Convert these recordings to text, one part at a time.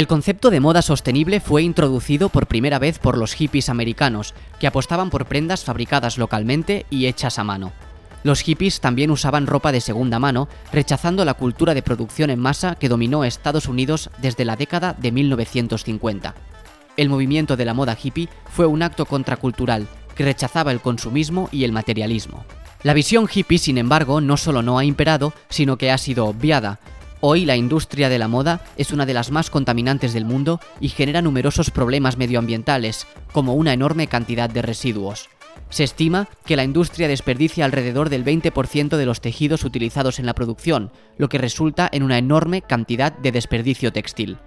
El concepto de moda sostenible fue introducido por primera vez por los hippies americanos, que apostaban por prendas fabricadas localmente y hechas a mano. Los hippies también usaban ropa de segunda mano, rechazando la cultura de producción en masa que dominó Estados Unidos desde la década de 1950. El movimiento de la moda hippie fue un acto contracultural que rechazaba el consumismo y el materialismo. La visión hippie, sin embargo, no solo no ha imperado, sino que ha sido obviada. Hoy la industria de la moda es una de las más contaminantes del mundo y genera numerosos problemas medioambientales, como una enorme cantidad de residuos. Se estima que la industria desperdicia alrededor del 20% de los tejidos utilizados en la producción, lo que resulta en una enorme cantidad de desperdicio textil.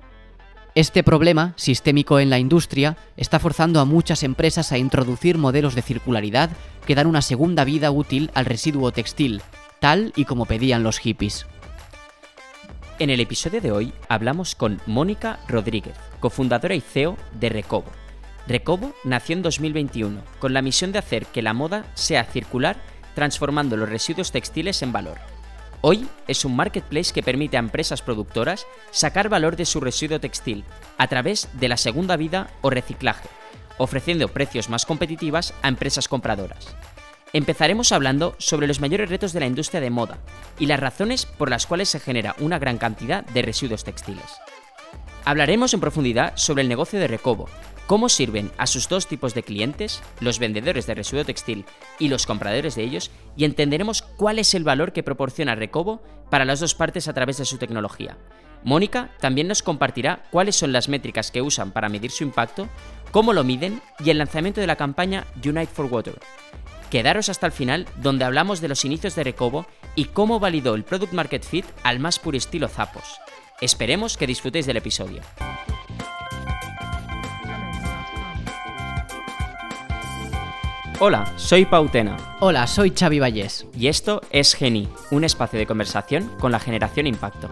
Este problema, sistémico en la industria, está forzando a muchas empresas a introducir modelos de circularidad que dan una segunda vida útil al residuo textil, tal y como pedían los hippies. En el episodio de hoy hablamos con Mónica Rodríguez, cofundadora y CEO de Recobo. Recobo nació en 2021 con la misión de hacer que la moda sea circular transformando los residuos textiles en valor. Hoy es un marketplace que permite a empresas productoras sacar valor de su residuo textil a través de la segunda vida o reciclaje, ofreciendo precios más competitivas a empresas compradoras. Empezaremos hablando sobre los mayores retos de la industria de moda y las razones por las cuales se genera una gran cantidad de residuos textiles. Hablaremos en profundidad sobre el negocio de Recobo, cómo sirven a sus dos tipos de clientes, los vendedores de residuo textil y los compradores de ellos, y entenderemos cuál es el valor que proporciona Recobo para las dos partes a través de su tecnología. Mónica también nos compartirá cuáles son las métricas que usan para medir su impacto, cómo lo miden y el lanzamiento de la campaña Unite for Water. Quedaros hasta el final donde hablamos de los inicios de Recobo y cómo validó el Product Market Fit al más puro estilo Zapos. Esperemos que disfrutéis del episodio. Hola, soy Pautena. Hola, soy Xavi Vallés. Y esto es Geni, un espacio de conversación con la generación Impacto.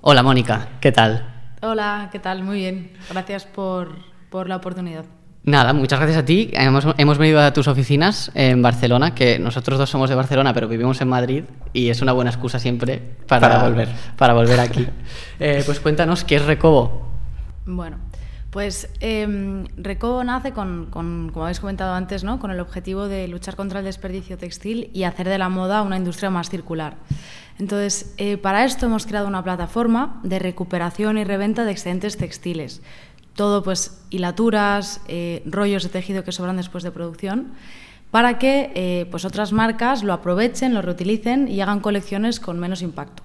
Hola Mónica, ¿qué tal? Hola, ¿qué tal? Muy bien. Gracias por, por la oportunidad. Nada, muchas gracias a ti. Hemos, hemos, venido a tus oficinas en Barcelona, que nosotros dos somos de Barcelona, pero vivimos en Madrid y es una buena excusa siempre para, para volver. Para volver aquí. eh, pues cuéntanos, ¿qué es Recobo? Bueno, pues eh, Recobo nace con, con, como habéis comentado antes, ¿no? con el objetivo de luchar contra el desperdicio textil y hacer de la moda una industria más circular. Entonces, eh, para esto hemos creado una plataforma de recuperación y reventa de excedentes textiles. Todo, pues, hilaturas, eh, rollos de tejido que sobran después de producción, para que eh, pues otras marcas lo aprovechen, lo reutilicen y hagan colecciones con menos impacto.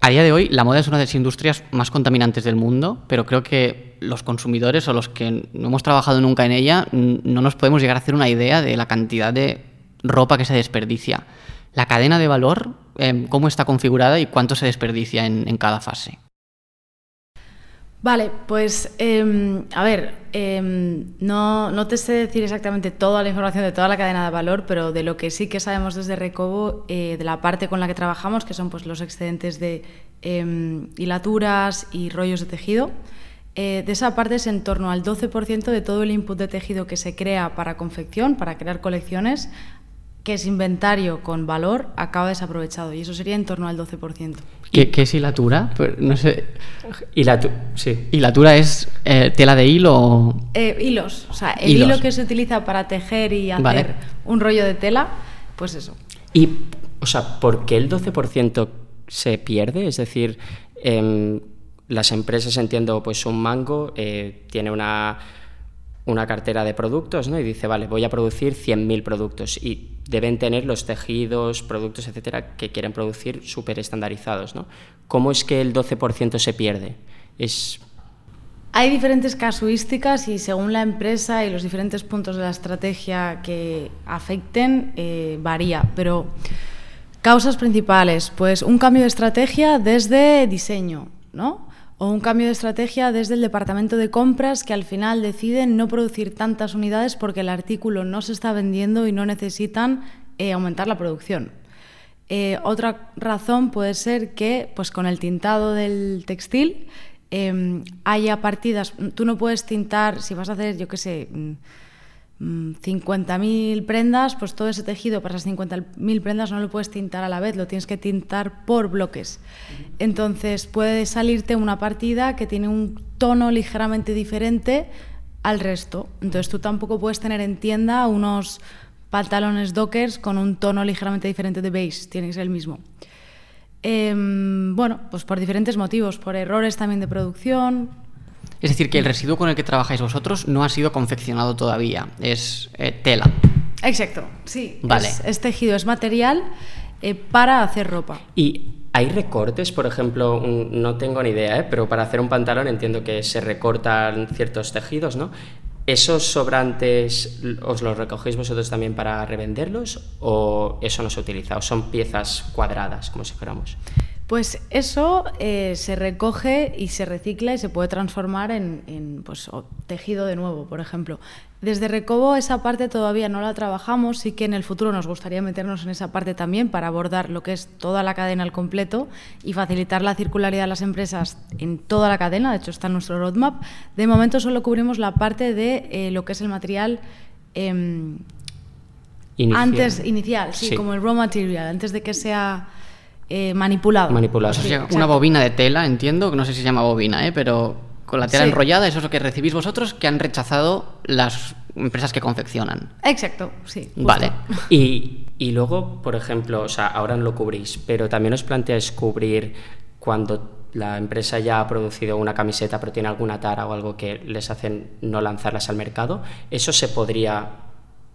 A día de hoy, la moda es una de las industrias más contaminantes del mundo, pero creo que los consumidores o los que no hemos trabajado nunca en ella no nos podemos llegar a hacer una idea de la cantidad de ropa que se desperdicia. La cadena de valor, eh, cómo está configurada y cuánto se desperdicia en cada fase. Vale, pues eh, a ver, eh, no, no, te sé decir exactamente toda la información de toda la cadena de valor, pero de lo que sí que sabemos desde Recobo, eh, de la parte con la que trabajamos, que son pues, los excedentes de em, hilaturas y rollos de tejido, eh, de esa parte es en torno al 12% de todo el input de tejido que se crea para confección, para crear colecciones, que es inventario con valor, acaba desaprovechado. Y eso sería en torno al 12%. ¿Qué, qué es hilatura? Pues no sé. Hilatu sí. ¿Hilatura es eh, tela de hilo? Eh, hilos. O sea, el Hilos. hilo que se utiliza para tejer y hacer Vale. un rollo de tela, pues eso. Y, o sea, ¿por qué el 12% se pierde? Es decir, em, las empresas, entiendo, pues un mango eh, tiene una, una cartera de productos, ¿no? Y dice, vale, voy a producir 100.000 productos. Y deben tener los tejidos, productos, etcétera, que quieren producir súper estandarizados, ¿no? ¿Cómo es que el 12% se pierde? Es... Hay diferentes casuísticas y según la empresa y los diferentes puntos de la estrategia que afecten, eh, varía. Pero causas principales, pues un cambio de estrategia desde diseño, ¿no? Un cambio de estrategia desde el departamento de compras que al final deciden no producir tantas unidades porque el artículo no se está vendiendo y no necesitan eh, aumentar la producción. Eh, otra razón puede ser que, pues con el tintado del textil, eh, haya partidas. Tú no puedes tintar, si vas a hacer, yo qué sé, mm, 50.000 mm, prendas, pues todo ese tejido para esas 50.000 prendas no lo puedes tintar a la vez, lo tienes que tintar por bloques. Entonces puede salirte una partida que tiene un tono ligeramente diferente al resto. Entonces tú tampoco puedes tener en tienda unos pantalones dockers con un tono ligeramente diferente de beige, tiene que ser el mismo. Em, bueno, pues por diferentes motivos, por errores también de producción, es decir, que el residuo con el que trabajáis vosotros no ha sido confeccionado todavía, es eh, tela. Exacto, sí. Vale. Es, tejido, es material eh, para hacer ropa. ¿Y hay recortes, por ejemplo? no tengo ni idea, ¿eh? pero para hacer un pantalón entiendo que se recortan ciertos tejidos, ¿no? ¿Esos sobrantes os los recogéis vosotros también para revenderlos o eso no se utiliza? ¿O son piezas cuadradas, como si fuéramos? Pues eso eh, se recoge y se recicla y se puede transformar en, pues, tejido de nuevo, por ejemplo. Desde Recobo esa parte todavía no la trabajamos, sí que en el futuro nos gustaría meternos en esa parte también para abordar lo que es toda la cadena al completo y facilitar la circularidad de las empresas en toda la cadena, de hecho está en nuestro roadmap. De momento solo cubrimos la parte de eh, lo que es el material em, inicial. antes inicial, sí, como el raw material, antes de que sea eh, manipulado. Manipulado. una bobina de tela, entiendo, que no sé si se llama bobina, ¿eh? pero con la tela enrollada, eso es lo que recibís vosotros, que han rechazado las empresas que confeccionan. Exacto, sí. Vale. Y, y, luego, por ejemplo, o sea, ahora no lo cubrís, pero también os planteáis cubrir cuando la empresa ya ha producido una camiseta pero tiene alguna tara o algo que les hacen no lanzarlas al mercado, ¿eso se podría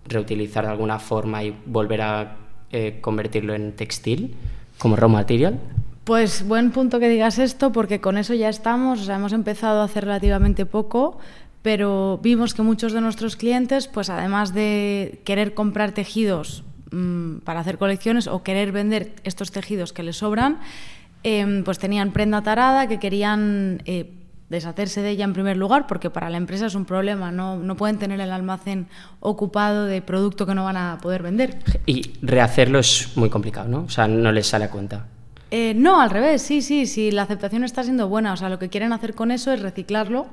reutilizar de alguna forma y volver a eh, convertirlo en textil? Como raw material? Pues buen punto que digas esto, porque con eso ya estamos, o sea, hemos empezado a hacer relativamente poco, pero vimos que muchos de nuestros clientes, pues además de querer comprar tejidos mm, para hacer colecciones o querer vender estos tejidos que les sobran, em, pues tenían prenda tarada que querían eh, deshacerse de ella en primer lugar, porque para la empresa es un problema, no, no pueden tener el almacén ocupado de producto que no van a poder vender. Y rehacerlo es muy complicado, ¿no? O sea, no les sale a cuenta. Eh, no, al revés, sí, sí, sí, la aceptación está siendo buena, o sea, lo que quieren hacer con eso es reciclarlo,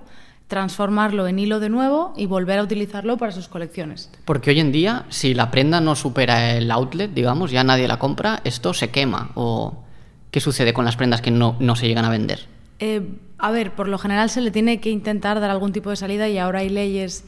transformarlo en hilo de nuevo y volver a utilizarlo para sus colecciones. Porque hoy en día, si la prenda no supera el outlet, digamos, ya nadie la compra, esto se quema, o ¿qué sucede con las prendas que no, no se llegan a vender? Eh, a ver, por lo general se le tiene que intentar dar algún tipo de salida y ahora hay leyes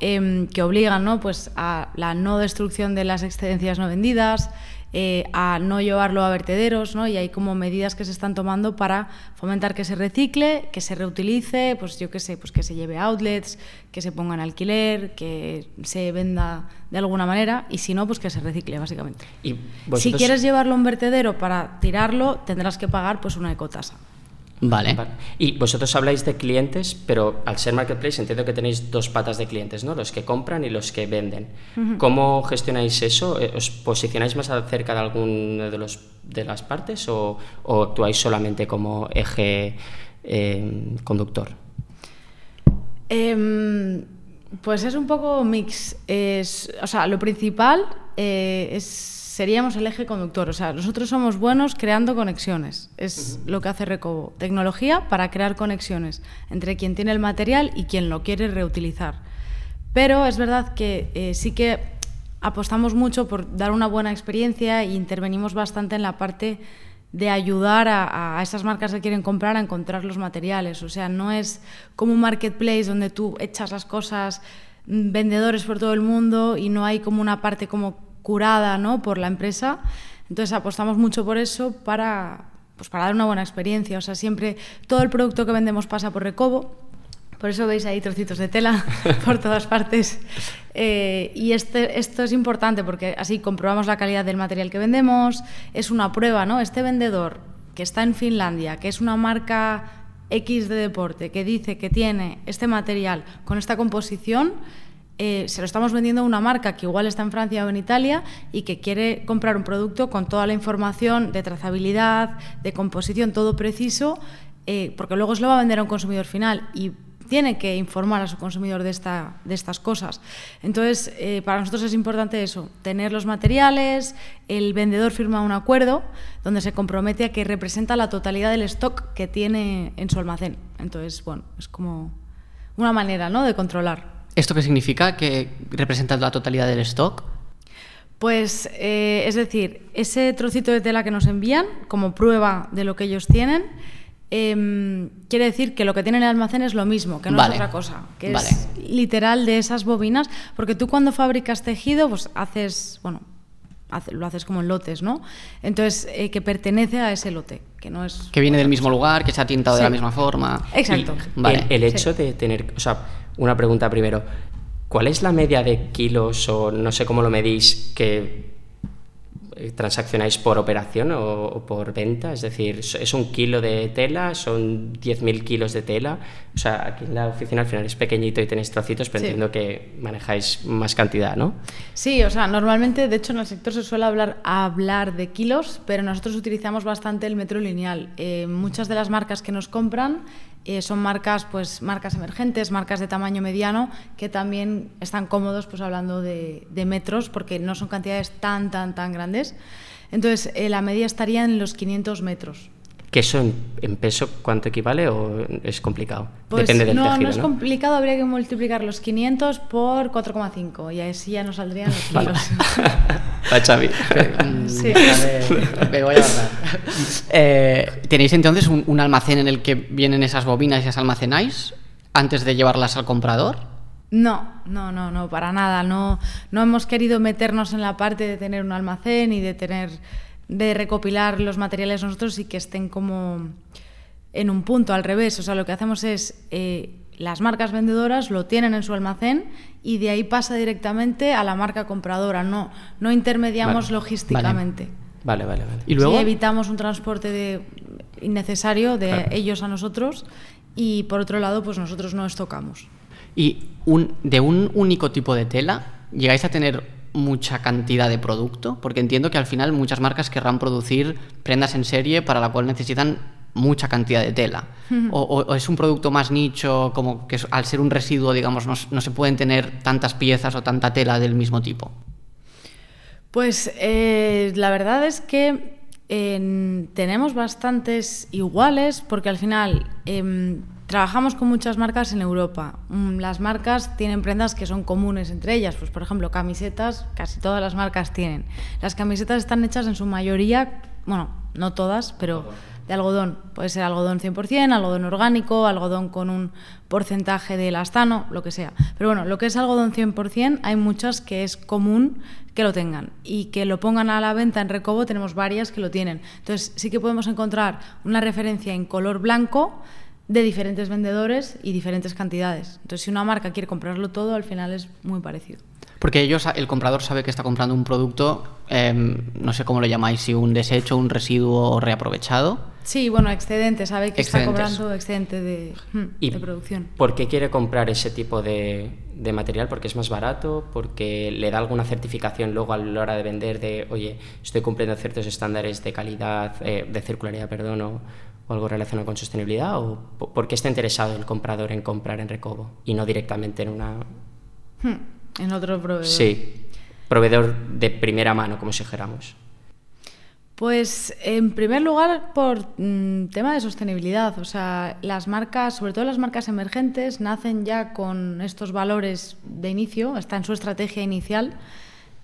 em, que obligan ¿no? pues a la no destrucción de las excedencias no vendidas, eh, a no llevarlo a vertederos, ¿no? y hay como medidas que se están tomando para fomentar que se recicle, que se reutilice, pues yo qué sé, pues que se lleve a outlets, que se ponga en alquiler, que se venda de alguna manera, y si no, pues que se recicle, básicamente. ¿Y Si quieres llevarlo a un vertedero para tirarlo, tendrás que pagar pues una ecotasa. Vale. Y vosotros habláis de clientes, pero al ser marketplace entiendo que tenéis dos patas de clientes, ¿no? Los que compran y los que venden. ¿Cómo gestionáis eso? Eh, ¿Os posicionáis más cerca de alguna de, los, de las partes o, actuáis solamente como eje eh, conductor? Em, pues es un poco mix. Es, o sea, lo principal eh, es seríamos el eje conductor. O sea, nosotros somos buenos creando conexiones. Es lo que hace Recobo. Tecnología para crear conexiones entre quien tiene el material y quien lo quiere reutilizar. Pero es verdad que eh, sí que apostamos mucho por dar una buena experiencia e intervenimos bastante en la parte de ayudar a, a, esas marcas que quieren comprar a encontrar los materiales. O sea, no es como un marketplace donde tú echas las cosas mm, vendedores por todo el mundo y no hay como una parte como curada ¿no? por la empresa. Entonces apostamos mucho por eso para, pues para dar una buena experiencia. O sea, siempre todo el producto que vendemos pasa por Recobo. Por eso veis ahí trocitos de tela por todas partes. Eh, y este, esto es importante porque así comprobamos la calidad del material que vendemos. Es una prueba, ¿no? Este vendedor que está en Finlandia, que es una marca X de deporte, que dice que tiene este material con esta composición, eh, se lo estamos vendiendo a una marca que igual está en Francia o en Italia y que quiere comprar un producto con toda la información de trazabilidad, de composición, todo preciso, eh, porque luego se lo va a vender a un consumidor final y tiene que informar a su consumidor de, esta, de estas cosas. Entonces, eh, para nosotros es importante eso, tener los materiales, el vendedor firma un acuerdo donde se compromete a que representa la totalidad del stock que tiene en su almacén. Entonces, bueno, es como una manera ¿no? de controlar. ¿Esto qué significa? ¿Que representa la totalidad del stock? Pues eh, es decir, ese trocito de tela que nos envían como prueba de lo que ellos tienen, em, quiere decir que lo que tienen en el almacén es lo mismo, que no es otra cosa, que es literal de esas bobinas, porque tú cuando fabricas tejido, pues haces, bueno, lo haces como en lotes, ¿no? Entonces, eh, que pertenece a ese lote, que no es... Que viene del mismo lugar, que se ha tintado de la misma forma. Exacto. el, hecho de tener, o sea, una pregunta primero, ¿cuál es la media de kilos o no sé cómo lo medís que eh, transaccionáis por operación o, por venta? Es decir, ¿es un kilo de tela? ¿Son 10.000 kilos de tela? O sea, aquí en la oficina al final es pequeñito y tenéis trocitos, pero entiendo que manejáis más cantidad, ¿no? Sí, o sea, normalmente, de hecho, en el sector se suele hablar, hablar de kilos, pero nosotros utilizamos bastante el metro lineal. Eh, muchas de las marcas que nos compran eh, son marcas, pues, marcas emergentes, marcas de tamaño mediano, que también están cómodos pues, hablando de, metros, porque no son cantidades tan, tan, tan grandes. Entonces, eh, la media estaría en los 500 metros. ¿Que eso en, peso cuánto equivale o es complicado? Pues Depende del no, tejido, no es complicado, habría que multiplicar los 500 por 4,5 y así ya nos saldrían los kilos. Va, Xavi. sí. Me voy a eh, ¿Tenéis entonces un, almacén en el que vienen esas bobinas y las almacenáis antes de llevarlas al comprador? No, no, no, no, para nada. No, no hemos querido meternos en la parte de tener un almacén y de tener de recopilar los materiales nosotros y que estén como en un punto al revés. O sea, lo que hacemos es eh, las marcas vendedoras lo tienen en su almacén y de ahí pasa directamente a la marca compradora. No, no intermediamos logísticamente. Vale, vale, vale. ¿Y luego? evitamos un transporte de, innecesario de ellos a nosotros y por otro lado, pues nosotros no estocamos. ¿Y un, de un único tipo de tela llegáis a tener mucha cantidad de producto? Porque entiendo que al final muchas marcas querrán producir prendas en serie para la cual necesitan mucha cantidad de tela. o, es un producto más nicho, como que al ser un residuo, digamos, no, se pueden tener tantas piezas o tanta tela del mismo tipo. Pues eh, la verdad es que tenemos bastantes iguales, porque al final em, Trabajamos con muchas marcas en Europa. Mm, las marcas tienen prendas que son comunes entre ellas. Pues, por ejemplo, camisetas, casi todas las marcas tienen. Las camisetas están hechas en su mayoría, bueno, no todas, pero de algodón. Puede ser algodón 100%, algodón orgánico, algodón con un porcentaje de elastano, lo que sea. Pero bueno, lo que es algodón 100%, hay muchas que es común que lo tengan y que lo pongan a la venta en Recobo, tenemos varias que lo tienen. Entonces, sí que podemos encontrar una referencia en color blanco de diferentes vendedores y diferentes cantidades. Entonces, si una marca quiere comprarlo todo, al final es muy parecido. Porque ellos, el comprador sabe que está comprando un producto, em, no sé cómo lo llamáis, si un desecho, un residuo reaprovechado. Sí, bueno, excedente, sabe que está comprando excedente de, hmm, de, producción. ¿Por qué quiere comprar ese tipo de, de, material? ¿Porque es más barato? ¿Porque le da alguna certificación luego a la hora de vender de, oye, estoy cumpliendo ciertos estándares de calidad, eh, de circularidad, perdón, o, o algo relacionado con sostenibilidad? ¿O por qué está interesado el comprador en comprar en Recobo y no directamente en una... Hmm, en otro proveedor. Sí, proveedor de primera mano, como si dijéramos. Pues en primer lugar por mm, tema de sostenibilidad, o sea, las marcas, sobre todo las marcas emergentes, nacen ya con estos valores de inicio, está en su estrategia inicial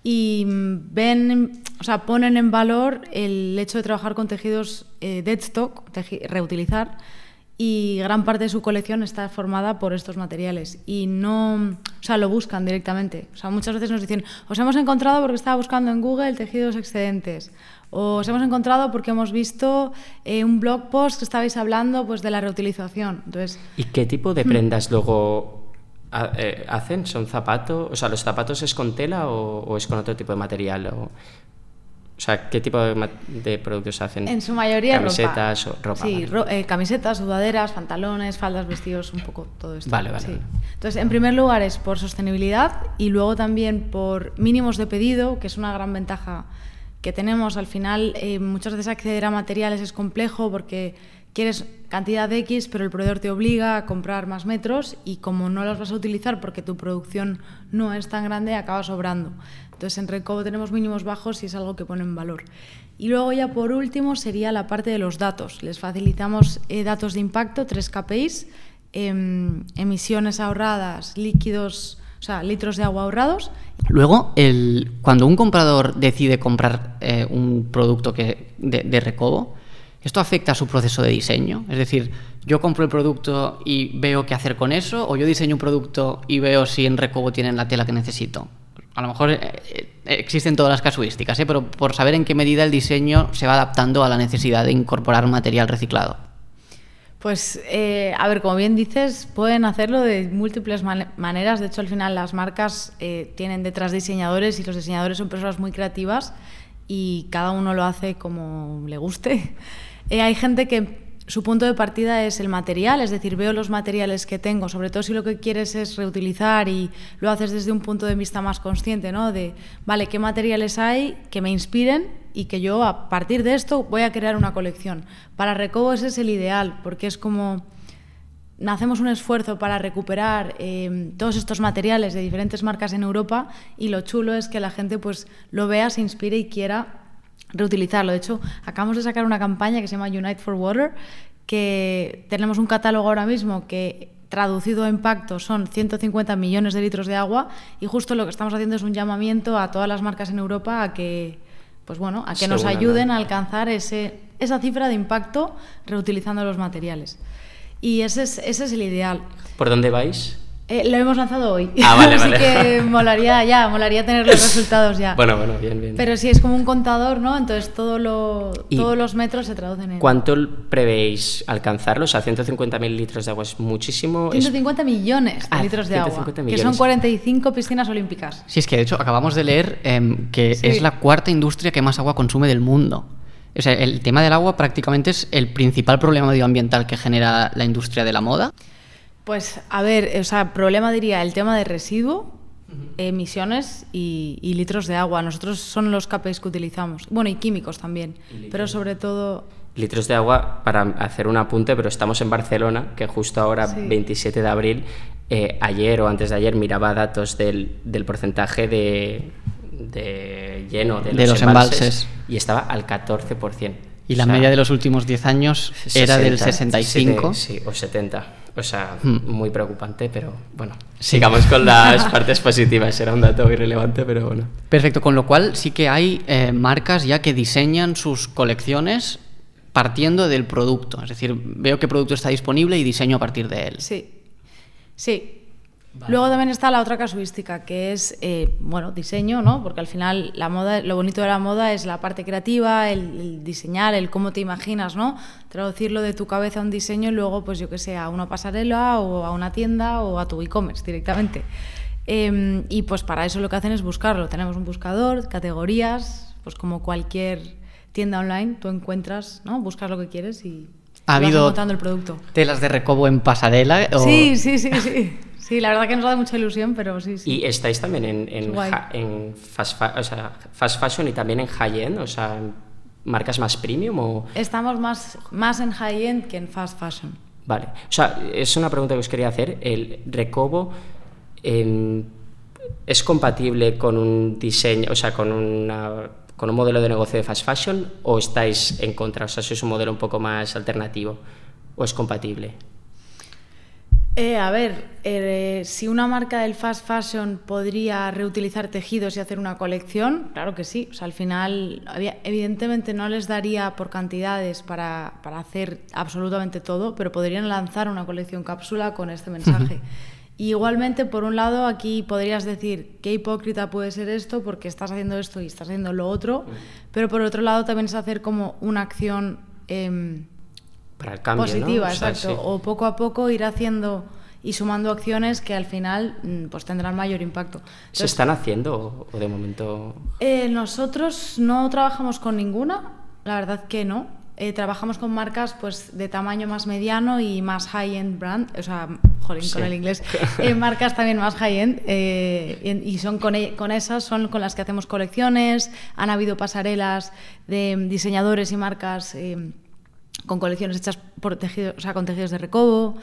y ven, o sea, ponen en valor el hecho de trabajar con tejidos eh, dead stock, reutilizar, y gran parte de su colección está formada por estos materiales y no, o sea, lo buscan directamente. O sea, muchas veces nos dicen, os hemos encontrado porque estaba buscando en Google tejidos excedentes, o os hemos encontrado porque hemos visto eh, un blog post que estabais hablando pues de la reutilización. Entonces, ¿y qué tipo de prendas luego hacen? ¿Son zapatos? O sea, ¿los zapatos es con tela o, es con otro tipo de material? O, o sea, ¿qué tipo de, productos hacen? En su mayoría camisetas o ropa. Sí, eh, camisetas, sudaderas, pantalones, faldas, vestidos, un poco todo esto. Vale, vale, Entonces, en primer lugar es por sostenibilidad y luego también por mínimos de pedido, que es una gran ventaja que tenemos. Al final, eh, muchas veces acceder a materiales es complejo porque quieres cantidad de X, pero el proveedor te obliga a comprar más metros y como no los vas a utilizar porque tu producción no es tan grande, acaba sobrando. Entonces en Recobo tenemos mínimos bajos y es algo que pone en valor. Y luego ya por último sería la parte de los datos. Les facilitamos eh, datos de impacto, tres KPIs, em, emisiones ahorradas, líquidos, o sea, litros de agua ahorrados. Luego, cuando un comprador decide comprar eh, un producto que, de, de Recobo, ¿esto afecta a su proceso de diseño? Es decir, yo compro el producto y veo qué hacer con eso, o yo diseño un producto y veo si en Recobo tienen la tela que necesito. A lo mejor eh, eh, existen todas las casuísticas, ¿eh? pero por saber en qué medida el diseño se va adaptando a la necesidad de incorporar material reciclado. Pues, a ver, como bien dices, pueden hacerlo de múltiples man maneras. De hecho, al final las marcas tienen detrás diseñadores y los diseñadores son personas muy creativas y cada uno lo hace como le guste. Eh, hay gente que su punto de partida es el material, es decir, veo los materiales que tengo, sobre todo si lo que quieres es reutilizar y lo haces desde un punto de vista más consciente, ¿no? De, vale, ¿qué materiales hay que me inspiren y que yo a partir de esto voy a crear una colección? Para Recobo ese es el ideal, porque es como hacemos un esfuerzo para recuperar eh, todos estos materiales de diferentes marcas en Europa y lo chulo es que la gente pues lo vea, se inspire y quiera reutilizarlo. De hecho, acabamos de sacar una campaña que se llama Unite for Water, que tenemos un catálogo ahora mismo que traducido en pacto son 150 millones de litros de agua y justo lo que estamos haciendo es un llamamiento a todas las marcas en Europa a que pues bueno, a que nos ayuden a alcanzar ese, esa cifra de impacto reutilizando los materiales. Y ese es, ese es el ideal. ¿Por dónde vais? Eh, lo hemos lanzado hoy. Ah, vale, Así vale. que molaría ya, molaría tener los resultados ya. Bueno, bueno, bien, bien. Pero sí, es como un contador, ¿no? Entonces todo lo, ¿Y todos los metros se traducen en... ¿Cuánto prevéis alcanzarlo? O sea, 150.000 litros de agua es muchísimo. es- 150 millones de Ah, litros de agua, 150 que son millones. 45 piscinas olímpicas. Sí, es que de hecho acabamos de leer em, que Sí. es la cuarta industria que más agua consume del mundo. O sea, el tema del agua prácticamente es el principal problema medioambiental que genera la industria de la moda. Pues, a ver, o sea, problema diría el tema de residuo, emisiones y, y litros de agua. Nosotros son los KPIs que utilizamos. Bueno, y químicos también. Pero sobre todo... litros de agua para hacer un apunte, pero estamos en Barcelona, que justo ahora, Sí. 27 de abril, eh, ayer o antes de ayer miraba datos del, del porcentaje de, de lleno de, De los embalses. y estaba al 14%. Y la O sea, media de los últimos 10 años era del 60, 65. Sí, o 70. O sea, Hmm. muy preocupante, pero bueno. Sí. Sigamos con las partes positivas. Era un dato irrelevante, pero bueno. Perfecto, con lo cual sí que hay eh, marcas ya que diseñan sus colecciones partiendo del producto. Es decir, veo qué producto está disponible y diseño a partir de él. Sí, sí. Luego también está la otra casuística, que es, eh, bueno, diseño, ¿no? Porque al final la moda, lo bonito de la moda es la parte creativa, el, el diseñar, el cómo te imaginas, ¿no? Traducirlo de tu cabeza a un diseño y luego, pues yo que sé, a una pasarela o a una tienda o a tu e-commerce directamente. Eh, y pues para eso lo que hacen es buscarlo. Tenemos un buscador, categorías, pues como cualquier tienda online, tú encuentras, ¿no? Buscas lo que quieres y ¿Ha vas habido el producto. telas de recobo en pasarela? o- Sí, sí, sí, sí. Sí, la verdad que nos da mucha ilusión, pero sí, sí. Y estáis también en, en, Es en fast, fa- o sea, fast fashion y también en high-end, o sea, marcas más premium o... Estamos más, más en high-end que en fast fashion. Vale, o sea, es una pregunta que os quería hacer. ¿El Recobo em, es compatible con un diseño, o sea, con, una, con un modelo de negocio de fast fashion o estáis en contra? O sea, sois un modelo un poco más alternativo o es compatible? Eh, a ver, eh, si una marca del fast fashion podría reutilizar tejidos y hacer una colección, claro que sí. O sea, al final, había- evidentemente no les daría por cantidades para, para hacer absolutamente todo, pero podrían lanzar una colección cápsula con este mensaje. Y igualmente, por un lado, aquí podrías decir qué hipócrita puede ser esto porque estás haciendo esto y estás haciendo lo otro, pero por otro lado también es hacer como una acción... em, Para el cambio, ¿no? positiva, O sea, exacto. sí. O poco a poco ir haciendo y sumando acciones que al final mm, pues tendrán mayor impacto. ¿Se Entonces, están haciendo o- de momento...? eh, nosotros no trabajamos con ninguna, la verdad que no. Eh, trabajamos con marcas pues de tamaño más mediano y más high-end brand, o sea, jolín, con Sí. el inglés, Eh, marcas también más high-end eh, y, y son con, e- con esas son con las que hacemos colecciones, han habido pasarelas de mm, diseñadores y marcas eh, con colecciones hechas por tejidos, o sea, con tejidos de recobo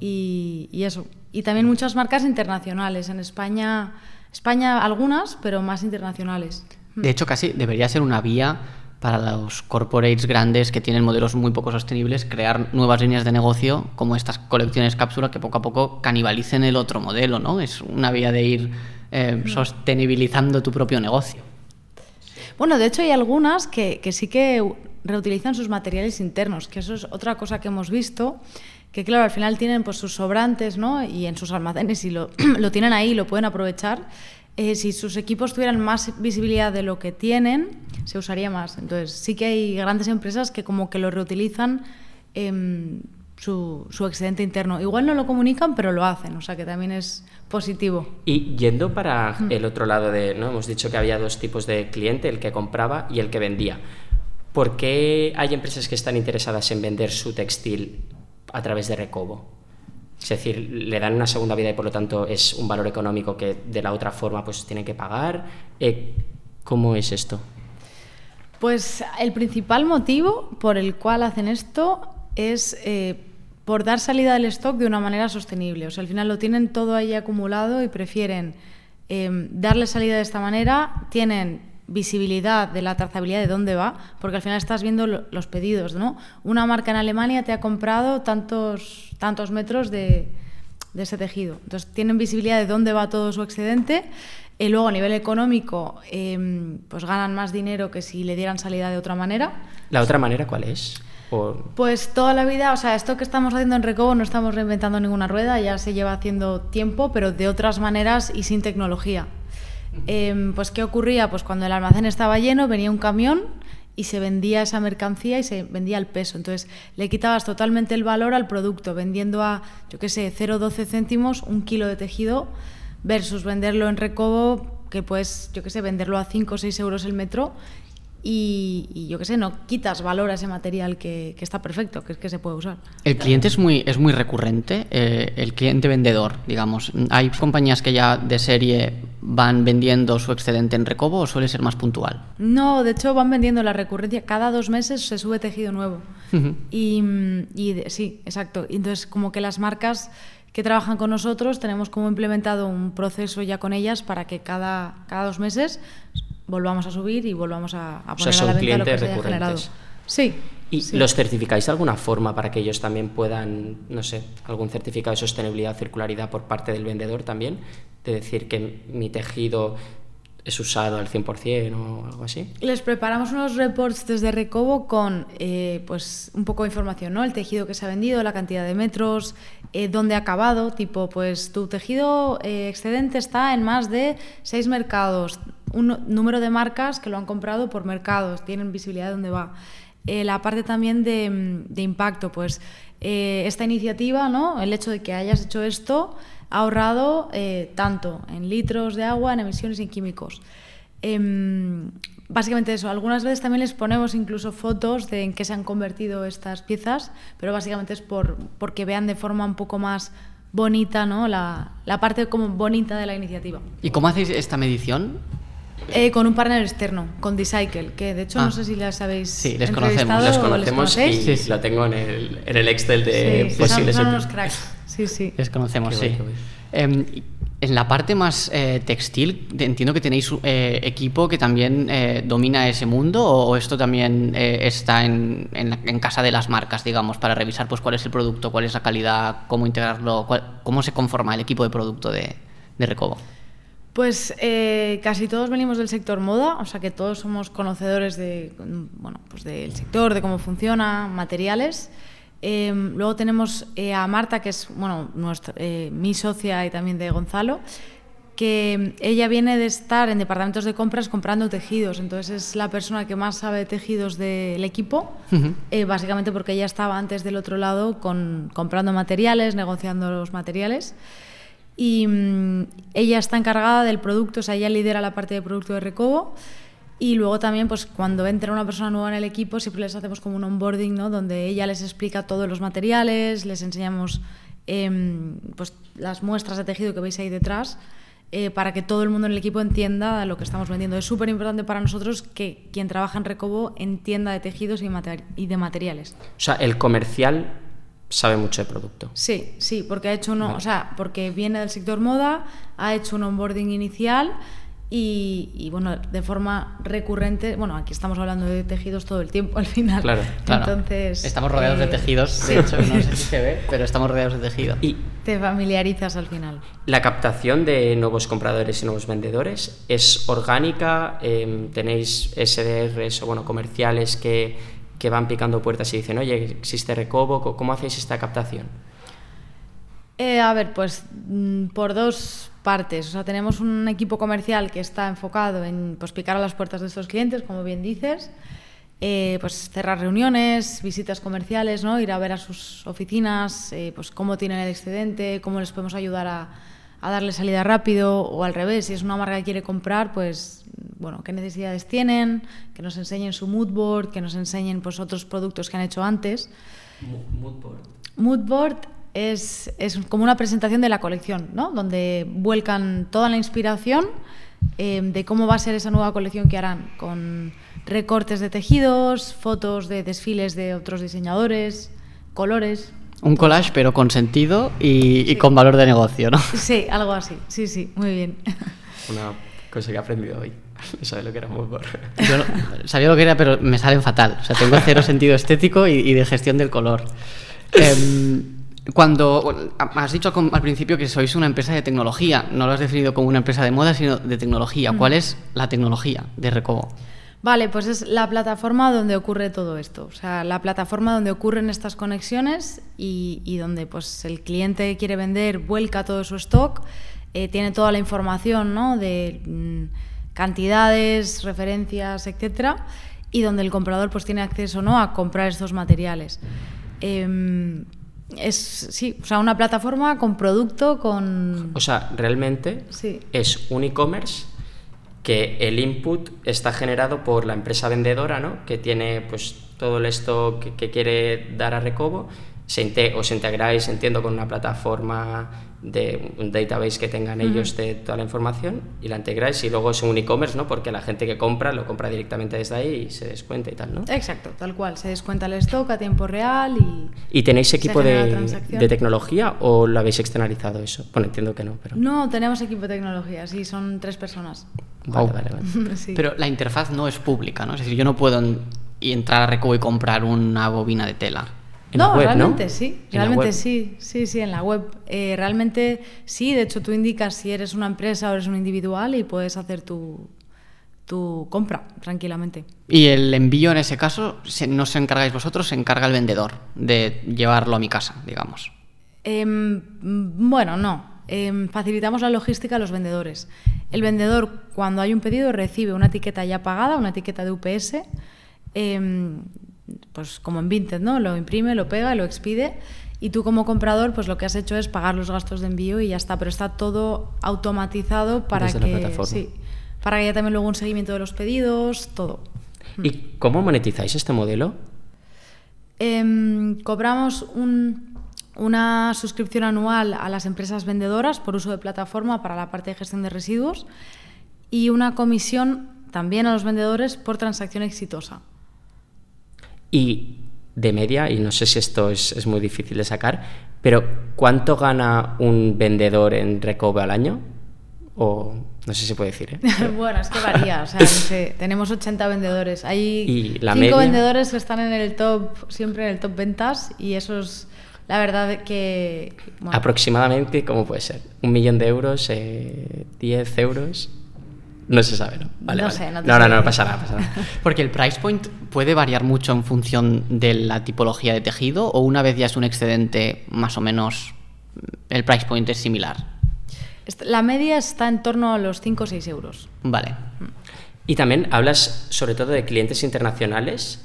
y, y eso. Y también muchas marcas internacionales. En España, España algunas, pero más internacionales. De hecho, casi debería ser una vía para los corporates grandes que tienen modelos muy poco sostenibles crear nuevas líneas de negocio como estas colecciones cápsula que poco a poco canibalicen el otro modelo, ¿no? Es una vía de ir eh, sostenibilizando tu propio negocio. Bueno, de hecho hay algunas que, que sí que reutilizan sus materiales internos, que eso es otra cosa que hemos visto, que claro, al final tienen pues sus sobrantes, ¿no? Y en sus almacenes y lo, lo tienen ahí, lo pueden aprovechar. Eh, si sus equipos tuvieran más visibilidad de lo que tienen, se usaría más. Entonces, sí que hay grandes empresas que como que lo reutilizan em, su, su, excedente interno. Igual no lo comunican, pero lo hacen, o sea que también es positivo. Y yendo para el otro lado de, ¿no? Hemos dicho que había dos tipos de cliente, el que compraba y el que vendía. ¿Por qué hay empresas que están interesadas en vender su textil a través de Recobo? Es decir, le dan una segunda vida y por lo tanto es un valor económico que de la otra forma pues tienen que pagar. Eh, ¿Cómo es esto? Pues el principal motivo por el cual hacen esto es eh, por dar salida del stock de una manera sostenible. O sea, al final lo tienen todo ahí acumulado y prefieren eh, darle salida de esta manera. Tienen visibilidad de la trazabilidad de dónde va, porque al final estás viendo los pedidos, ¿no? Una marca en Alemania te ha comprado tantos, tantos metros de, de ese tejido. Entonces tienen visibilidad de dónde va todo su excedente. Y luego a nivel económico, em, pues ganan más dinero que si le dieran salida de otra manera. ¿La otra manera cuál es? Pues toda la vida, o sea, esto que estamos haciendo en Recobo no estamos reinventando ninguna rueda, ya se lleva haciendo tiempo, pero de otras maneras y sin tecnología. Em, pues ¿qué ocurría? Pues cuando el almacén estaba lleno venía un camión y se vendía esa mercancía y se vendía al peso. Entonces le quitabas totalmente el valor al producto, vendiendo a, yo qué sé, 0,12 céntimos un kilo de tejido versus venderlo en recobo, que puedes, yo qué sé, venderlo a 5 o 6 euros el metro y, yo qué sé, no quitas valor a ese material que, está perfecto, que es que se puede usar. El cliente es muy, es muy recurrente, eh, el cliente vendedor, digamos. ¿Hay compañías que ya de serie van vendiendo su excedente en recobo o suele ser más puntual? No, de hecho van vendiendo la recurrencia. Cada dos meses se sube tejido nuevo. Y, sí, exacto. Entonces, como que las marcas que trabajan con nosotros tenemos como implementado un proceso ya con ellas para que cada, cada dos meses volvamos a subir y volvamos a, poner a la venta lo que se haya generado. Sí. ¿Y los certificáis de alguna forma para que ellos también puedan, no sé, algún certificado de sostenibilidad, circularidad por parte del vendedor también? De decir que mi tejido es usado al 100% o algo así? Les preparamos unos reports desde Recobo con eh, pues un poco de información, ¿no? El tejido que se ha vendido, la cantidad de metros, eh, dónde ha acabado, tipo, pues tu tejido eh, excedente está en más de seis mercados, un número de marcas que lo han comprado por mercados, tienen visibilidad de dónde va. La parte también de, de impacto, pues esta iniciativa, ¿no? El hecho de que hayas hecho esto ha ahorrado eh, tanto en litros de agua, en emisiones y en químicos. Em, básicamente eso. Algunas veces también les ponemos incluso fotos de en qué se han convertido estas piezas, pero básicamente es por porque vean de forma un poco más bonita ¿no? la, la parte como bonita de la iniciativa. ¿Y cómo hacéis esta medición? Eh, con un partner externo, con Decycle, que de hecho no ah. sé si las habéis Sí, les conocemos. Les conocemos y sí, lo tengo en el, en el Excel de posibles... Son, unos cracks. Sí, sí. Les conocemos, sí. Em, en la parte más eh, textil, entiendo que tenéis eh, equipo que también eh, domina ese mundo o esto también está en, en, casa de las marcas, digamos, para revisar pues, cuál es el producto, cuál es la calidad, cómo integrarlo, cómo se conforma el equipo de producto de, de Recobo. Pues casi todos venimos del sector moda, o sea que todos somos conocedores de, bueno, pues del sector, de cómo funciona, materiales. Em, luego tenemos eh, a Marta, que es bueno, nuestra, eh, mi socia y también de Gonzalo, que ella viene de estar en departamentos de compras comprando tejidos, entonces es la persona que más sabe de tejidos del equipo, eh, básicamente porque ella estaba antes del otro lado con, comprando materiales, negociando los materiales. Y mm, ella está encargada del producto, o sea, ella lidera la parte de producto de Recobo. Y luego también, pues cuando entra una persona nueva en el equipo, siempre les hacemos como un onboarding, ¿no? Donde ella les explica todos los materiales, les enseñamos em, pues, las muestras de tejido que veis ahí detrás, eh, para que todo el mundo en el equipo entienda lo que estamos vendiendo. Es súper importante para nosotros que quien trabaja en Recobo entienda de tejidos y, y, de materiales. O sea, el comercial sabe mucho de producto. Sí, sí, porque ha hecho uno, o sea, porque viene del sector moda, ha hecho un onboarding inicial y, bueno, de forma recurrente, bueno, aquí estamos hablando de tejidos todo el tiempo al final. Claro, claro. Entonces, estamos rodeados de eh, tejidos, de hecho, no sé si se ve, pero estamos rodeados de tejido. Y te familiarizas al final. la captación de nuevos compradores y nuevos vendedores es orgánica, Em, tenéis SDRs o bueno, comerciales que, que van picando puertas y dicen, oye, existe Recobo, Co- ¿cómo hacéis esta captación? Eh, a ver, pues mm, por dos partes. O sea, tenemos un equipo comercial que está enfocado en pues, picar a las puertas de estos clientes, como bien dices, eh, pues cerrar reuniones, visitas comerciales, ¿no? ir a ver a sus oficinas, eh, pues cómo tienen el excedente, cómo les podemos ayudar a, a darle salida rápido o al revés, si es una marca que quiere comprar, pues bueno, qué necesidades tienen, que nos enseñen su mood board, que nos enseñen pues otros productos que han hecho antes. Moodboard es, es como una presentación de la colección, ¿no? donde vuelcan toda la inspiración eh, de cómo va a ser esa nueva colección que harán, con recortes de tejidos, fotos de desfiles de otros diseñadores, colores. Un collage, pero con sentido y, y con valor de negocio, ¿no? Sí, algo así. Sí, sí, muy bien. Una cosa que he aprendido hoy. No sabía lo que era board. Yo no- sabía lo que era, pero me salen fatal. O sea, tengo cero sentido estético y, y de gestión del color. Em, cuando bueno, has dicho al principio que sois una empresa de tecnología, no lo has definido como una empresa de moda, sino de tecnología. ¿Cuál es la tecnología de Recobo? Vale, pues es la plataforma donde ocurre todo esto. O sea, la plataforma donde ocurren estas conexiones y, y donde pues, el cliente que quiere vender vuelca todo su stock, eh, tiene toda la información ¿no? de mm, cantidades, referencias, etcétera, y donde el comprador pues, tiene acceso ¿no? a comprar estos materiales. Em, es sí, o sea, una plataforma con producto, con... O sea, realmente Sí. es un e-commerce que el input está generado por la empresa vendedora, ¿no? Que tiene pues todo el stock que, que quiere dar a Recobo. Se os integráis, entiendo, con una plataforma de un database que tengan ellos de toda la información y la integráis y luego es un e-commerce, ¿no? Porque la gente que compra lo compra directamente desde ahí y se descuenta y tal, ¿no? Exacto, tal cual. Se descuenta el stock a tiempo real y... ¿Y tenéis equipo de, de tecnología o lo habéis externalizado eso? Bueno, entiendo que no, pero... No, tenemos equipo de tecnología, sí, son tres personas. Vale, Wow. vale, vale. Sí. Pero la interfaz no es pública, ¿no? Es decir, yo no puedo en- y entrar a Recobo y comprar una bobina de tela. En no, la web, ¿no? realmente sí, En la realmente sí, sí, sí, en la web. Eh, realmente sí, de hecho tú indicas si eres una empresa o eres un individual y puedes hacer tu, tu compra tranquilamente. Y el envío en ese caso se- no se encargáis vosotros, se encarga el vendedor de llevarlo a mi casa, digamos. Mm, bueno, no. Em, facilitamos la logística a los vendedores. El vendedor, cuando hay un pedido, recibe una etiqueta ya pagada, una etiqueta de UPS, em, pues como en Vinted, ¿no? Lo imprime, lo pega, lo expide. Y tú como comprador, pues lo que has hecho es pagar los gastos de envío y ya está. Pero está todo automatizado para Desde que, sí, para que haya también luego un seguimiento de los pedidos, todo. ¿Y cómo monetizáis este modelo? Em, cobramos un- una suscripción anual a las empresas vendedoras por uso de plataforma para la parte de gestión de residuos y una comisión también a los vendedores por transacción exitosa. Y de media, y no sé si esto es, es muy difícil de sacar, pero ¿cuánto gana un vendedor en Recobo al año? O no sé si se puede decir, ¿eh? bueno, es que varía. O sea, no sé, tenemos 80 vendedores. Hay ¿Y la cinco media? vendedores que están en el top, siempre en el top ventas y eso es la verdad que... bueno, Aproximadamente, ¿cómo puede ser? ¿Un millón de euros? Eh, ¿10 euros? No se sabe, ¿no? Vale, No vale. sé, no te no, no, sé no, pasa nada, pasa nada. Porque el price point puede variar mucho en función de la tipología de tejido o una vez ya es un excedente más o menos el price point es similar. la media está en torno a los 5 o 6 euros. Vale. Y también hablas sobre todo de clientes internacionales.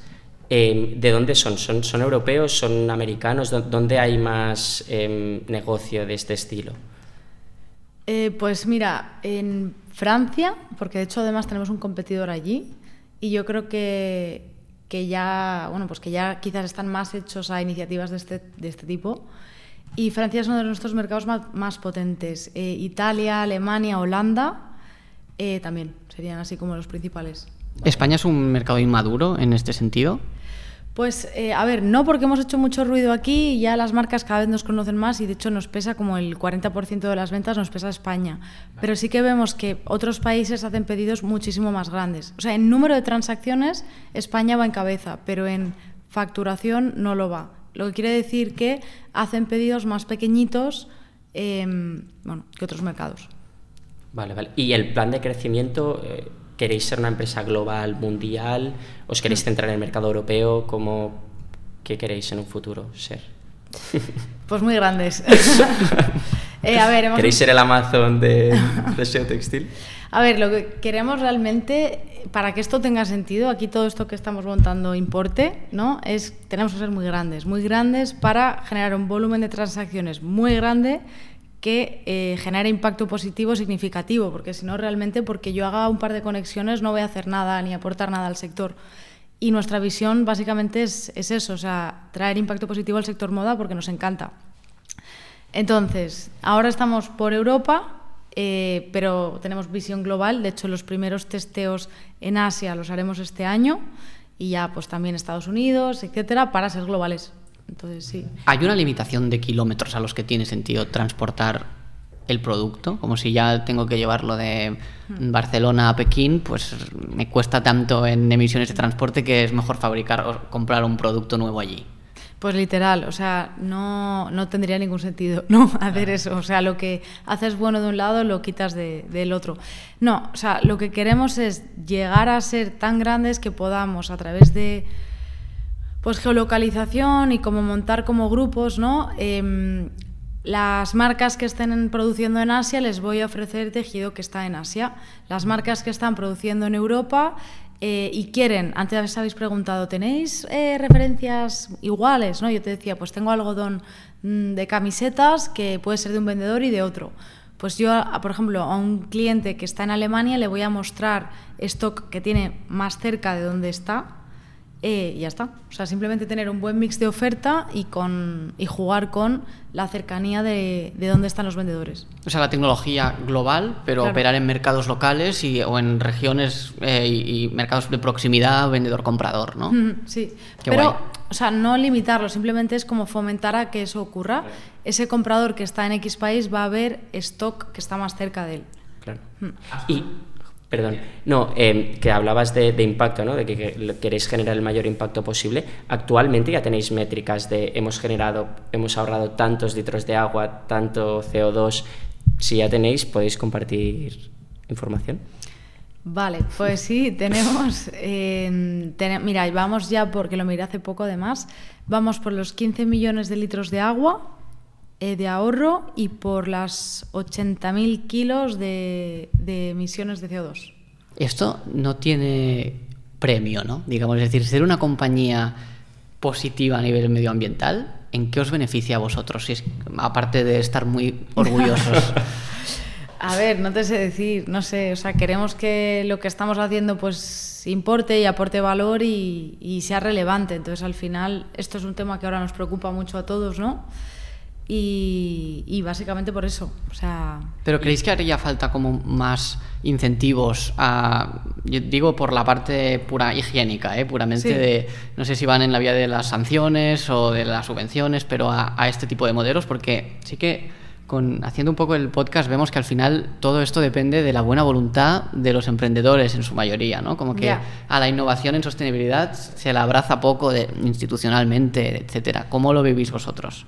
Eh, ¿De dónde son? son? ¿Son europeos? ¿Son americanos? ¿Dó- ¿Dónde hay más em, negocio de este estilo? Eh, pues mira, en Francia, porque de hecho además tenemos un competidor allí, y yo creo que, que ya, bueno, pues que ya quizás están más hechos a iniciativas de este, de este tipo. Y Francia es uno de nuestros mercados más, más potentes. Eh, Italia, Alemania, Holanda eh, también serían así como los principales. ¿España es un mercado inmaduro en este sentido? Pues, eh, a ver, no porque hemos hecho mucho ruido aquí, ya las marcas cada vez nos conocen más y de hecho nos pesa como el 40% de las ventas nos pesa España. Pero sí que vemos que otros países hacen pedidos muchísimo más grandes. O sea, en número de transacciones España va en cabeza, pero en facturación no lo va. Lo que quiere decir que hacen pedidos más pequeñitos em, bueno, que otros mercados. Vale, vale. ¿Y el plan de crecimiento, eh, queréis ser una empresa global, mundial? ¿Os queréis mm. centrar en el mercado europeo? ¿Cómo, ¿Qué queréis en un futuro ser? Pues muy grandes. Eh, a ver, ¿Queréis ser el Amazon de, de SEO textil? A ver, lo que queremos realmente, para que esto tenga sentido, aquí todo esto que estamos montando importe, ¿no? Es, tenemos que ser muy grandes, muy grandes para generar un volumen de transacciones muy grande que eh, genere impacto positivo significativo, porque si no, realmente, porque yo haga un par de conexiones, no voy a hacer nada ni aportar nada al sector. Y nuestra visión básicamente es, es eso, o sea, traer impacto positivo al sector moda porque nos encanta. Entonces, ahora estamos por Europa, eh, pero tenemos visión global. De hecho, los primeros testeos en Asia los haremos este año y ya pues también Estados Unidos, etcétera, para ser globales. Entonces, sí. ¿Hay una limitación de kilómetros a los que tiene sentido transportar el producto? Como si ya tengo que llevarlo de hmm. Barcelona a Pekín, pues me cuesta tanto en emisiones de transporte que es mejor fabricar o comprar un producto nuevo allí. Pues literal, o sea, no, no tendría ningún sentido no hacer eso. O sea, lo que haces bueno de un lado lo quitas del otro. No, o sea, lo que queremos es llegar a ser tan grandes que podamos a través de pues geolocalización y como montar como grupos, ¿no? Em, las marcas que estén produciendo en Asia les voy a ofrecer tejido que está en Asia. Las marcas que están produciendo en Europa eh, y quieren, antes habéis preguntado, ¿tenéis eh, referencias iguales? ¿no? Yo te decía, pues tengo algodón mm, de camisetas que puede ser de un vendedor y de otro. Pues yo, por ejemplo, a un cliente que está en Alemania le voy a mostrar stock que tiene más cerca de donde está eh, y ya está. O sea, simplemente tener un buen mix de oferta y, con, y jugar con la cercanía de, de dónde están los vendedores. O sea, la tecnología global, pero operar en mercados locales y, o en regiones eh, y, mercados de proximidad, vendedor-comprador, ¿no? Sí, pero, o sea, no limitarlo, simplemente es como fomentar a que eso ocurra. Ese comprador que está en X país va a ver stock que está más cerca de él. Claro. Y Perdón. No, em, que hablabas de, impacto, ¿no? De que, queréis generar el mayor impacto posible. Actualmente ya tenéis métricas de hemos generado, hemos ahorrado tantos litros de agua, tanto CO2. Si ya tenéis, podéis compartir información. Vale, pues sí, tenemos, eh, mira, vamos ya, porque lo miré hace poco además, vamos por los 15 millones de litros de agua eh, de ahorro y por las 80.000 kilos de, emisiones de CO2. Esto no tiene premio, ¿no? Digamos, es decir, ser una compañía positiva a nivel medioambiental, ¿en qué os beneficia a vosotros? Si es, aparte de estar muy orgullosos. a ver, no te sé decir, no sé, o sea, queremos que lo que estamos haciendo pues importe y aporte valor y, y sea relevante. Entonces, al final, esto es un tema que ahora nos preocupa mucho a todos, ¿no? Y, básicamente por eso. O sea... ¿Pero creéis que haría falta como más incentivos a, yo digo por la parte pura higiénica, ¿eh? puramente de, no sé si van en la vía de las sanciones o de las subvenciones, pero a, este tipo de modelos, porque sí que con, haciendo un poco el podcast vemos que al final todo esto depende de la buena voluntad de los emprendedores en su mayoría, ¿no? Como que a la innovación en sostenibilidad se la abraza poco de, institucionalmente, etcétera. ¿Cómo lo vivís vosotros?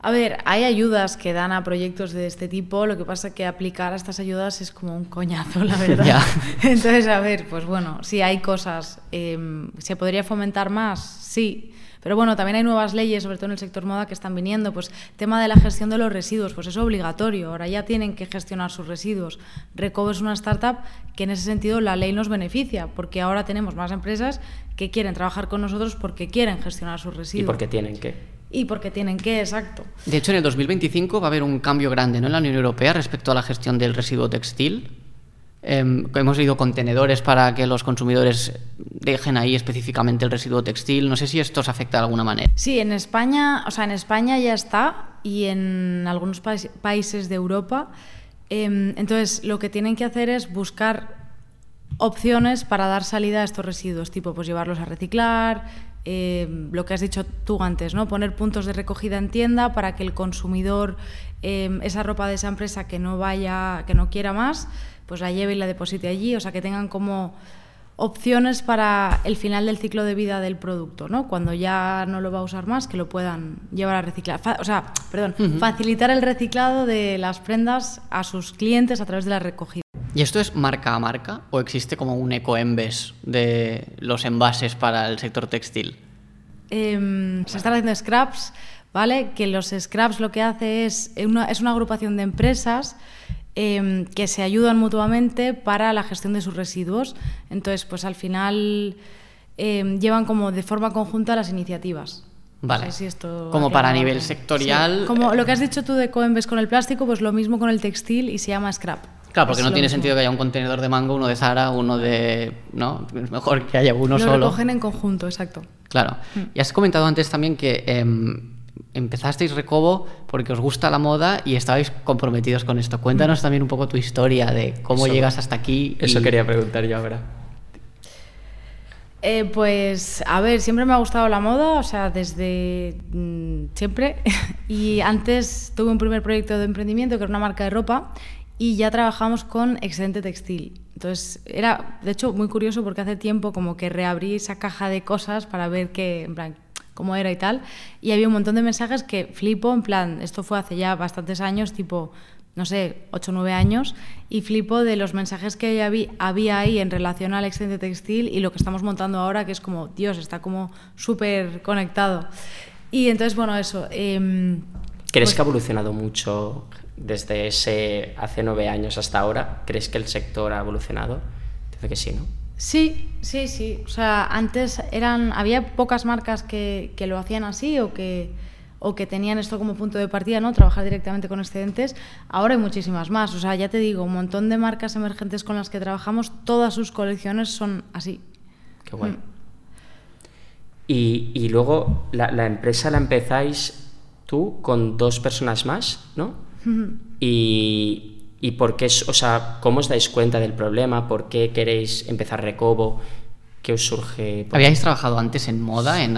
A ver, hay ayudas que dan a proyectos de este tipo, lo que pasa es que aplicar a estas ayudas es como un coñazo, la verdad. Entonces, a ver, pues bueno, sí hay cosas. Em, ¿Se podría fomentar más? Sí. Pero bueno, también hay nuevas leyes, sobre todo en el sector moda, que están viniendo. Pues tema de la gestión de los residuos, pues es obligatorio. Ahora ya tienen que gestionar sus residuos. Recovo es una startup que en ese sentido la ley nos beneficia, porque ahora tenemos más empresas que quieren trabajar con nosotros porque quieren gestionar sus residuos. ¿Y porque tienen que? Y porque tienen que, exacto. De hecho, en el 2025 va a haber un cambio grande ¿no? en la Unión Europea respecto a la gestión del residuo textil. Eh, hemos leído contenedores para que los consumidores dejen ahí específicamente el residuo textil. No sé si esto os afecta de alguna manera. Sí, en España, o sea, en España ya está y en algunos países de Europa. Em, entonces, lo que tienen que hacer es buscar opciones para dar salida a estos residuos, tipo pues llevarlos a reciclar, eh, lo que has dicho tú antes, ¿no? poner puntos de recogida en tienda para que el consumidor eh, esa ropa de esa empresa que no vaya, que no quiera más, pues la lleve y la deposite allí, o sea que tengan como opciones para el final del ciclo de vida del producto, ¿no? Cuando ya no lo va a usar más, que lo puedan llevar a reciclar. o sea, perdón, facilitar el reciclado de las prendas a sus clientes a través de la recogida. ¿Y esto es marca a marca o existe como un ecoembes de los envases para el sector textil? Em, se están haciendo scraps, ¿vale? Que los scraps lo que hace es una, es una agrupación de empresas Em, que se ayudan mutuamente para la gestión de sus residuos. Entonces, pues al final em, llevan como de forma conjunta las iniciativas. Vale. esto como para nivel sectorial. Como lo que has dicho tú de Coembes con el plástico, pues lo mismo con el textil y se llama scrap. Claro, porque no tiene sentido que haya un contenedor de mango, uno de Zara, uno de... ¿no? Es mejor que haya uno solo. Lo recogen en conjunto, exacto. Claro. Mm. Y has comentado antes también que em, empezasteis Recobo porque os gusta la moda y estabais comprometidos con esto. Cuéntanos también un poco tu historia de cómo llegas hasta aquí. Eso quería preguntar yo ahora. Eh, pues, a ver, siempre me ha gustado la moda, o sea, desde mm, siempre. y antes tuve un primer proyecto de emprendimiento que era una marca de ropa y ya trabajamos con Excedente Textil. Entonces, era, de hecho, muy curioso porque hace tiempo como que reabrí esa caja de cosas para ver qué, en plan, cómo era y tal. Y había un montón de mensajes que flipo, en plan, esto fue hace ya bastantes años, tipo, no sé, 8 o 9 años, y flipo de los mensajes que había, había ahí en relación al excedente textil y lo que estamos montando ahora, que es como, Dios, está como súper conectado. Y entonces, bueno, eso. Eh, ¿Crees pues que ha evolucionado mucho desde ese hace nueve años hasta ahora? ¿Crees que el sector ha evolucionado? Dice que sí, ¿no? Sí, sí, sí. O sea, antes eran, había pocas marcas que, que, lo hacían así o que, o que tenían esto como punto de partida, ¿no? Trabajar directamente con excedentes. Ahora hay muchísimas más. O sea, ya te digo, un montón de marcas emergentes con las que trabajamos, todas sus colecciones son así. Qué bueno. Mm. Y, y, luego la, la, empresa la empezáis tú con dos personas más, ¿no? y ¿Y por qué, o sea, cómo os dais cuenta del problema? ¿Por qué queréis empezar Recobo? ¿Qué os surge? ¿Habíais trabajado antes en moda? En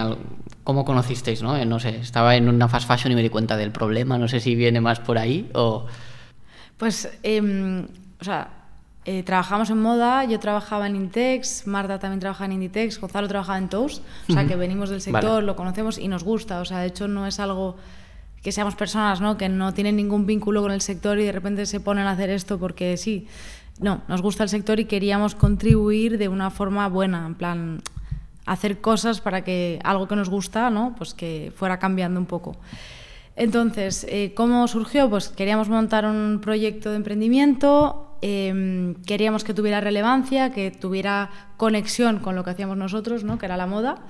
¿Cómo conocisteis? No? no sé, estaba en una fast fashion y me di cuenta del problema. No sé si viene más por ahí o... Pues, em, o sea, eh, trabajamos en moda, yo trabajaba en Intex, Marta también trabajaba en Inditex, Gonzalo trabajaba en Toast, o sea que venimos del sector, lo conocemos y nos gusta, o sea, de hecho no es algo que seamos personas ¿no? que no tienen ningún vínculo con el sector y de repente se ponen a hacer esto porque sí. No, nos gusta el sector y queríamos contribuir de una forma buena, en plan hacer cosas para que algo que nos gusta, ¿no? Pues que fuera cambiando un poco. Entonces, eh, ¿cómo surgió? Pues queríamos montar un proyecto de emprendimiento, em, queríamos que tuviera relevancia, que tuviera conexión con lo que hacíamos nosotros, ¿no? que era la moda,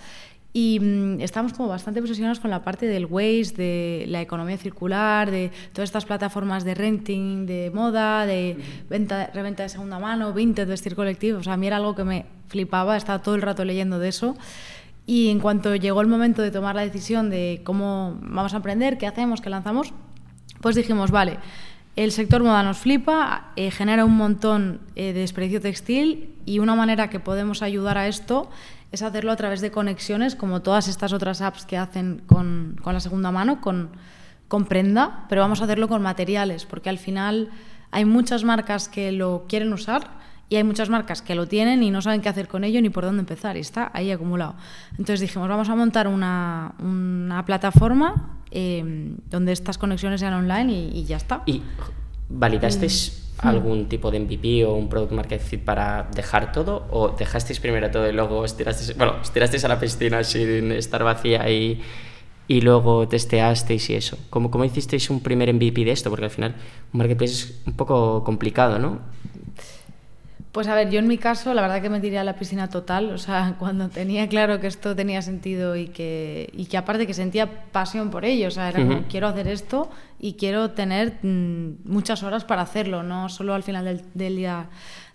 y mm, estamos como bastante obsesionados con la parte del waste, de la economía circular, de todas estas plataformas de renting, de moda, de venta, reventa de segunda mano, vintage, vestir colectivo. O sea, a mí era algo que me flipaba, estaba todo el rato leyendo de eso. Y en cuanto llegó el momento de tomar la decisión de cómo vamos a emprender, qué hacemos, qué lanzamos, pues dijimos, vale, el sector moda nos flipa, eh, genera un montón eh, de desperdicio textil y una manera que podemos ayudar a esto es hacerlo a través de conexiones, como todas estas otras apps que hacen con, con la segunda mano, con, con prenda, pero vamos a hacerlo con materiales, porque al final hay muchas marcas que lo quieren usar y hay muchas marcas que lo tienen y no saben qué hacer con ello ni por dónde empezar, y está ahí acumulado. Entonces dijimos, vamos a montar una, una plataforma eh, donde estas conexiones sean online y, ya está. ¿Y validasteis algún tipo de MVP o un Product Market Fit para dejar todo? ¿O dejasteis primero todo y luego estirasteis, bueno, estirasteis a la piscina sin estar vacía y, y luego testeasteis y eso? ¿Cómo, ¿Cómo hicisteis un primer MVP de esto? Porque al final un marketplace es un poco complicado, ¿no? Pues a ver, yo en mi caso la verdad que me tiré a la piscina total, o sea, cuando tenía claro que esto tenía sentido y que, y que aparte que sentía pasión por ello, o sea, era como, quiero hacer esto y quiero tener mm, muchas horas para hacerlo, no solo al final del, del, día,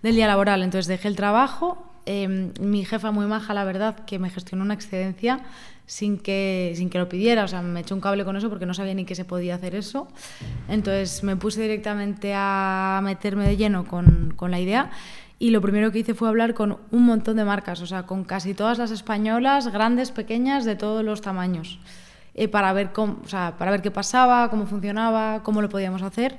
del día laboral. Entonces dejé el trabajo, em, mi jefa muy maja, la verdad, que me gestionó una excedencia sin que, sin que lo pidiera, o sea, me echó un cable con eso porque no sabía ni que se podía hacer eso. Entonces me puse directamente a meterme de lleno con, con la idea y lo primero que hice fue hablar con un montón de marcas, o sea, con casi todas las españolas, grandes, pequeñas, de todos los tamaños, eh, para, ver cómo, o sea, para ver qué pasaba, cómo funcionaba, cómo lo podíamos hacer.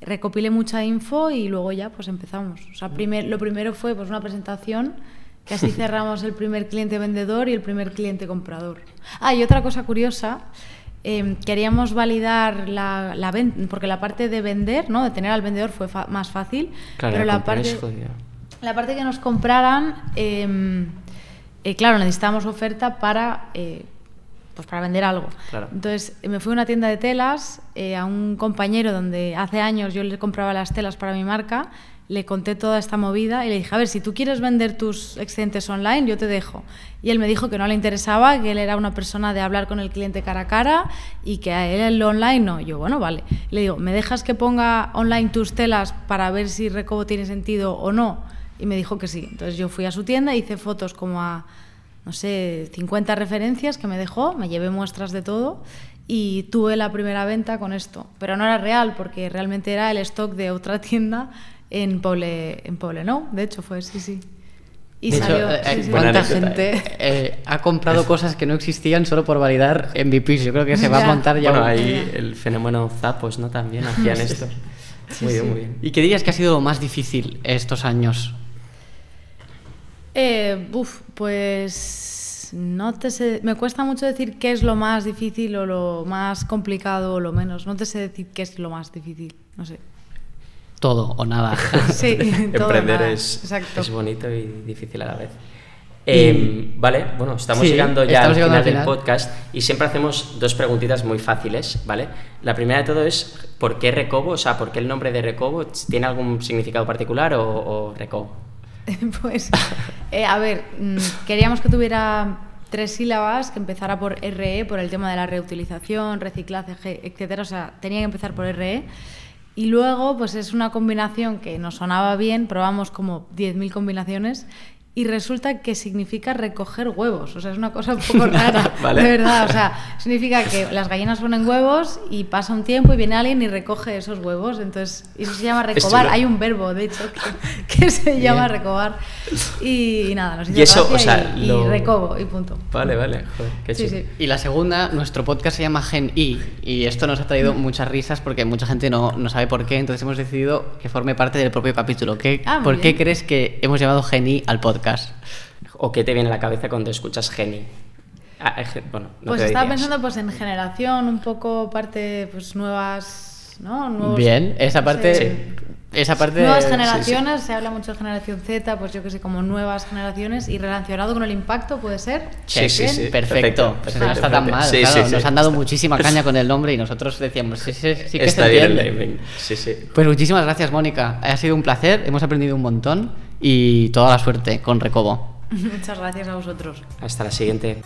Recopilé mucha info y luego ya pues empezamos. O sea, primer, lo primero fue pues una presentación que así cerramos el primer cliente vendedor y el primer cliente comprador. Ah, y otra cosa curiosa, eh, queríamos validar la, la venta, porque la parte de vender, ¿no? de tener al vendedor fue más fácil, claro, pero la parte, la parte que nos compraran, eh, eh, claro, necesitábamos oferta para, eh, pues para vender algo. Claro. Entonces me fui a una tienda de telas eh, a un compañero donde hace años yo le compraba las telas para mi marca le conté toda esta movida y le dije, a ver, si tú quieres vender tus excedentes online, yo te dejo. Y él me dijo que no le interesaba, que él era una persona de hablar con el cliente cara a cara y que a él lo online no. Yo, bueno, vale. Le digo, ¿me dejas que ponga online tus telas para ver si Recobo tiene sentido o no? Y me dijo que sí. Entonces yo fui a su tienda, hice fotos como a, no sé, 50 referencias que me dejó, me llevé muestras de todo y tuve la primera venta con esto. Pero no era real porque realmente era el stock de otra tienda en Poble, en Poble no, de hecho fue, sí, sí. Y de salió, hecho, sí, sí. ¿cuánta gente eh, ha comprado cosas que no existían solo por validar MVPs? Yo creo que se va a montar ya... Bueno, ahí el fenómeno Zapos, ¿no? También hacían esto. Sí, muy bien, muy bien. ¿Y qué dirías que ha sido lo más difícil estos años? Eh, uf, pues no te sé, me cuesta mucho decir qué es lo más difícil o lo más complicado o lo menos. No te sé decir qué es lo más difícil, no sé. Todo o nada. sí, todo Emprender nada. es, Exacto. es bonito y difícil a la vez. Eh, vale, bueno, estamos Sí, llegando ya estamos al llegando final al del podcast y siempre hacemos dos preguntitas muy fáciles, ¿vale? La primera de todo es ¿por qué Recobo? O sea, ¿por qué el nombre de Recobo? ¿Tiene algún significado particular o, o Recobo? pues, eh, a ver, mm, queríamos que tuviera tres sílabas, que empezara por RE, por el tema de la reutilización, reciclaje, etcétera. O sea, tenía que empezar por RE. Y luego, pues es una combinación que nos sonaba bien, probamos como 10.000 combinaciones y resulta que significa recoger huevos. O sea, es una cosa un poco rara, Vale. de verdad. O sea, significa que las gallinas ponen huevos y pasa un tiempo y viene alguien y recoge esos huevos. Entonces, eso se llama recobar. Hay un verbo, de hecho, que, que se llama recobar. Y, y nada, nos hizo Y eso, o sea, y, y recobo y punto. Vale, vale, joder, qué Sí, sí. Y la segunda, nuestro podcast se llama Gen I y esto nos ha traído muchas risas porque mucha gente no, no sabe por qué, entonces hemos decidido que forme parte del propio capítulo. ¿Qué, Ah, ¿Por qué crees que hemos llamado Gen I al podcast? ¿O qué te viene a la cabeza cuando escuchas Geni? Ah, eh, ge- bueno, no Pues estaba dirías. pensando pues en generación, un poco parte pues nuevas, ¿no? Nuevos- Bien, esa parte... Esa parte nuevas sí, sí. generaciones, se habla mucho de generación Z, pues yo que sé, como nuevas generaciones y relacionado con el impacto, ¿puede ser? Sí, sí, sí. Perfecto, Perfecto, perfecto, no está tan mal. Sí, claro, sí, sí, nos han dado está- muchísima caña con el nombre y nosotros decíamos, sí, sí, sí que Está se bien el entiende. naming. Sí, sí. Pues muchísimas gracias, Mónica. Ha sido un placer, hemos aprendido un montón y toda la suerte con Recobo. Muchas gracias a vosotros. Hasta la siguiente.